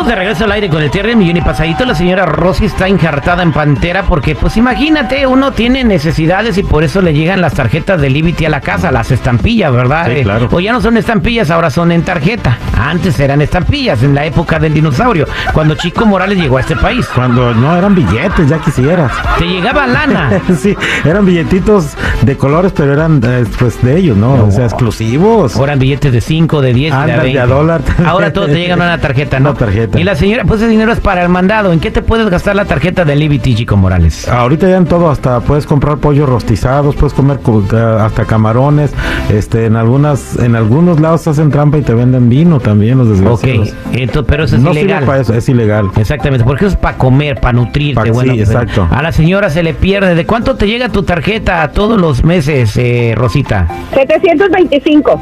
Estamos de regreso al aire con el Tierra Millón y pasadito. La señora Rosy está injertada en Pantera porque, pues imagínate, uno tiene necesidades y por eso le llegan las tarjetas de Liberty a la casa, las estampillas, ¿verdad? Sí, Eh, claro. O ya no son estampillas, ahora son en tarjeta. Antes eran estampillas, en la época del dinosaurio, cuando Chico Morales llegó a este país. Cuando no eran billetes, ya quisieras. Te llegaba lana. sí, eran billetitos de colores, pero eran eh, pues de ellos, ¿no? O sea, exclusivos. Ahora billetes de 5, de 10 y de Ándale, 20. a dólar. Ahora todo te llega en una tarjeta, ¿no? Una tarjeta. Y la señora, pues ese dinero es para el mandado. ¿En qué te puedes gastar la tarjeta de Liberty, Chico Morales? Ahorita ya en todo, hasta puedes comprar pollos rostizados, puedes comer ca- hasta camarones, este, en algunas, en algunos lados hacen trampa y te venden vino también los Ok, desgraciados. entonces, pero eso es no ilegal. sirve para eso, es ilegal. Exactamente, porque eso es para comer, para nutrirte. Pa- bueno, sí, pero exacto. A la señora se le pierde. ¿De cuánto te llega tu tarjeta todos los meses, eh, Rosita? 725.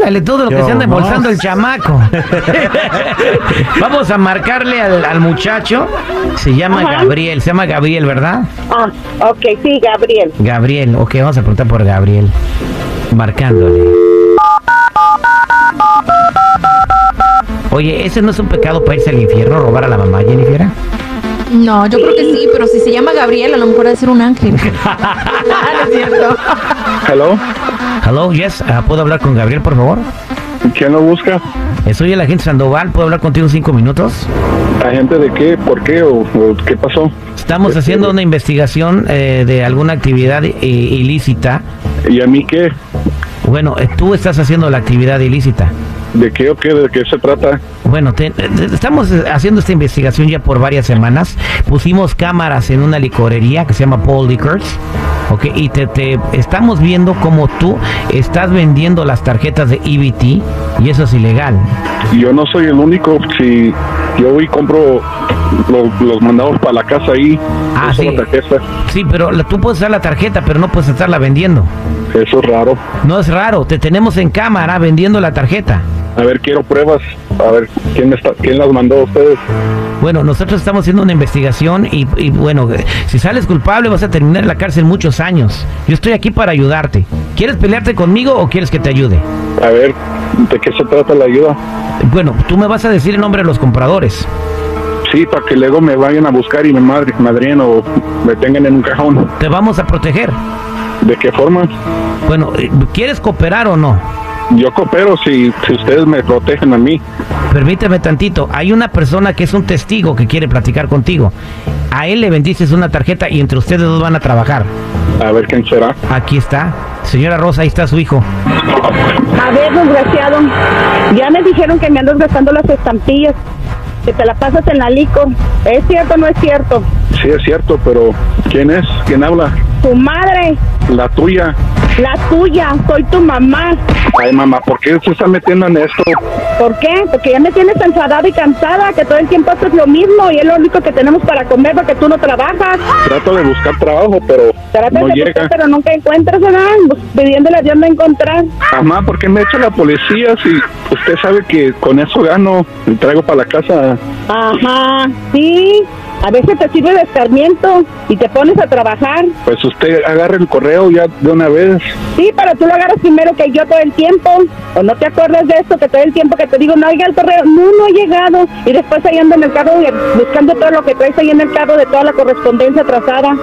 Ándale, todo lo que se anda embolsando el chamaco. Vamos a marcarle al, al muchacho. Se llama Ajá. Gabriel, se llama Gabriel, ¿verdad? Ah, ok, sí, Gabriel. Gabriel, ok, vamos a preguntar por Gabriel. Marcándole. Oye, ¿ese no es un pecado para irse al infierno, robar a la mamá, Jennifer? No, yo creo que sí, pero si se llama Gabriel, a lo mejor debe ser un ángel. no es cierto. Hello, Hello, yes, ah, ¿puedo hablar con Gabriel, por favor? ¿Quién lo busca? Soy el agente Sandoval, ¿puedo hablar contigo cinco minutos? ¿Agente de qué? ¿Por qué? ¿O, o qué pasó? Estamos haciendo una investigación eh, de alguna actividad eh, ilícita. ¿Y a mí qué? Bueno, eh, tú estás haciendo la actividad ilícita. ¿De qué o qué? ¿De qué se trata? Bueno, te- te- estamos haciendo esta investigación ya por varias semanas. Pusimos cámaras en una licorería que se llama Paul Liquors. Ok, y te, te estamos viendo cómo tú estás vendiendo las tarjetas de EBT y eso es ilegal. Yo no soy el único. Si yo voy y compro los, los mandados para la casa ahí, Ah, sí. Sí, pero la- tú puedes usar la tarjeta, pero no puedes estarla vendiendo. Eso es raro. No es raro, te tenemos en cámara vendiendo la tarjeta. A ver, quiero pruebas. A ver, ¿quién, está, quién las mandó a ustedes? Bueno, nosotros estamos haciendo una investigación y, y, bueno, si sales culpable vas a terminar en la cárcel muchos años. Yo estoy aquí para ayudarte. ¿Quieres pelearte conmigo o quieres que te ayude? A ver, ¿de qué se trata la ayuda? Bueno, tú me vas a decir el nombre de los compradores. Sí, para que luego me vayan a buscar y me madre, madrien o me tengan en un cajón. Te vamos a proteger. ¿De qué forma? Bueno, eh, ¿quieres cooperar o no? Yo coopero si, si ustedes me protegen a mí. Permíteme tantito. Hay una persona que es un testigo que quiere platicar contigo. A él le bendices una tarjeta y entre ustedes dos van a trabajar. A ver quién será. Aquí está. Señora Rosa, ahí está su hijo. A ver, desgraciado. Ya me dijeron que me andas gastando las estampillas. Que te la pasas en la licor. ¿Es cierto o no es cierto? Sí, es cierto, pero ¿quién es? ¿Quién habla? Tu madre, La tuya. La tuya, soy tu mamá. Ay, mamá, ¿por qué se está metiendo en esto? ¿Por qué? Porque ya me tienes enfadada y cansada, que todo el tiempo haces lo mismo y es lo único que tenemos para comer porque tú no trabajas. Trato de buscar trabajo, pero Tratas no de llega. buscar, pero nunca encuentras, ¿verdad? Pues, Pidiéndole a Dios no encontrar. Mamá, ¿por qué me echa la policía si usted sabe que con eso gano y traigo para la casa? Ajá, sí. A veces te sirve de escarmiento y te pones a trabajar. Pues usted agarre el correo ya de una vez. Sí, pero tú lo agarras primero que yo todo el tiempo. ¿O no te acuerdas de esto? Que todo el tiempo que te digo, no oiga el correo, no, no ha llegado. Y después ahí ando en el carro buscando todo lo que traes ahí en el carro de toda la correspondencia atrasada.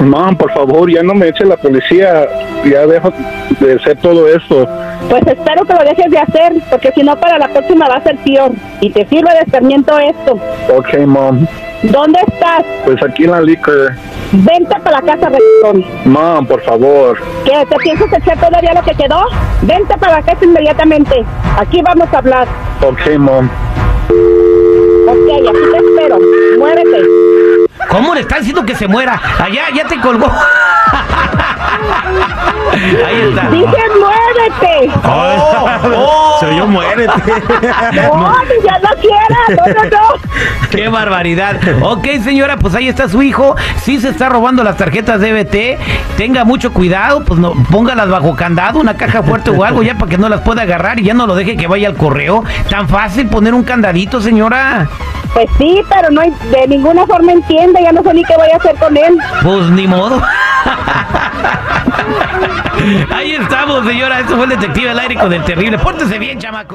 Mamá, por favor, ya no me eche la policía. Ya dejo de hacer todo esto. Pues espero que lo dejes de hacer, porque si no para la próxima va a ser peor. Y te sirve de escarmiento esto. Ok, mom. ¿Dónde estás? Pues aquí en la liquor. Vente para la casa, Recón. Mom, por favor. ¿Qué? ¿Te piensas echar todavía lo que quedó? Vente para la casa inmediatamente. Aquí vamos a hablar. Ok, mom. Ok, aquí te espero. Muévete. ¿Cómo le está diciendo que se muera? Allá, ya te colgó. Ahí está. Dije, muévete. Oh, Se oyó muérete. No, ni ya no No, no, no. ¡Qué barbaridad! Ok, señora, pues ahí está su hijo. Sí se está robando las tarjetas DBT. Tenga mucho cuidado, pues no, póngalas bajo candado, una caja fuerte o algo ya para que no las pueda agarrar y ya no lo deje que vaya al correo. Tan fácil poner un candadito, señora. Pues sí, pero no hay- de ninguna forma entiende. Ya no sé ni qué voy a hacer con él. Pues ni modo. Ahí estamos, señora. Esto fue el detective al aire con el terrible. Pórtese bien, chamaco.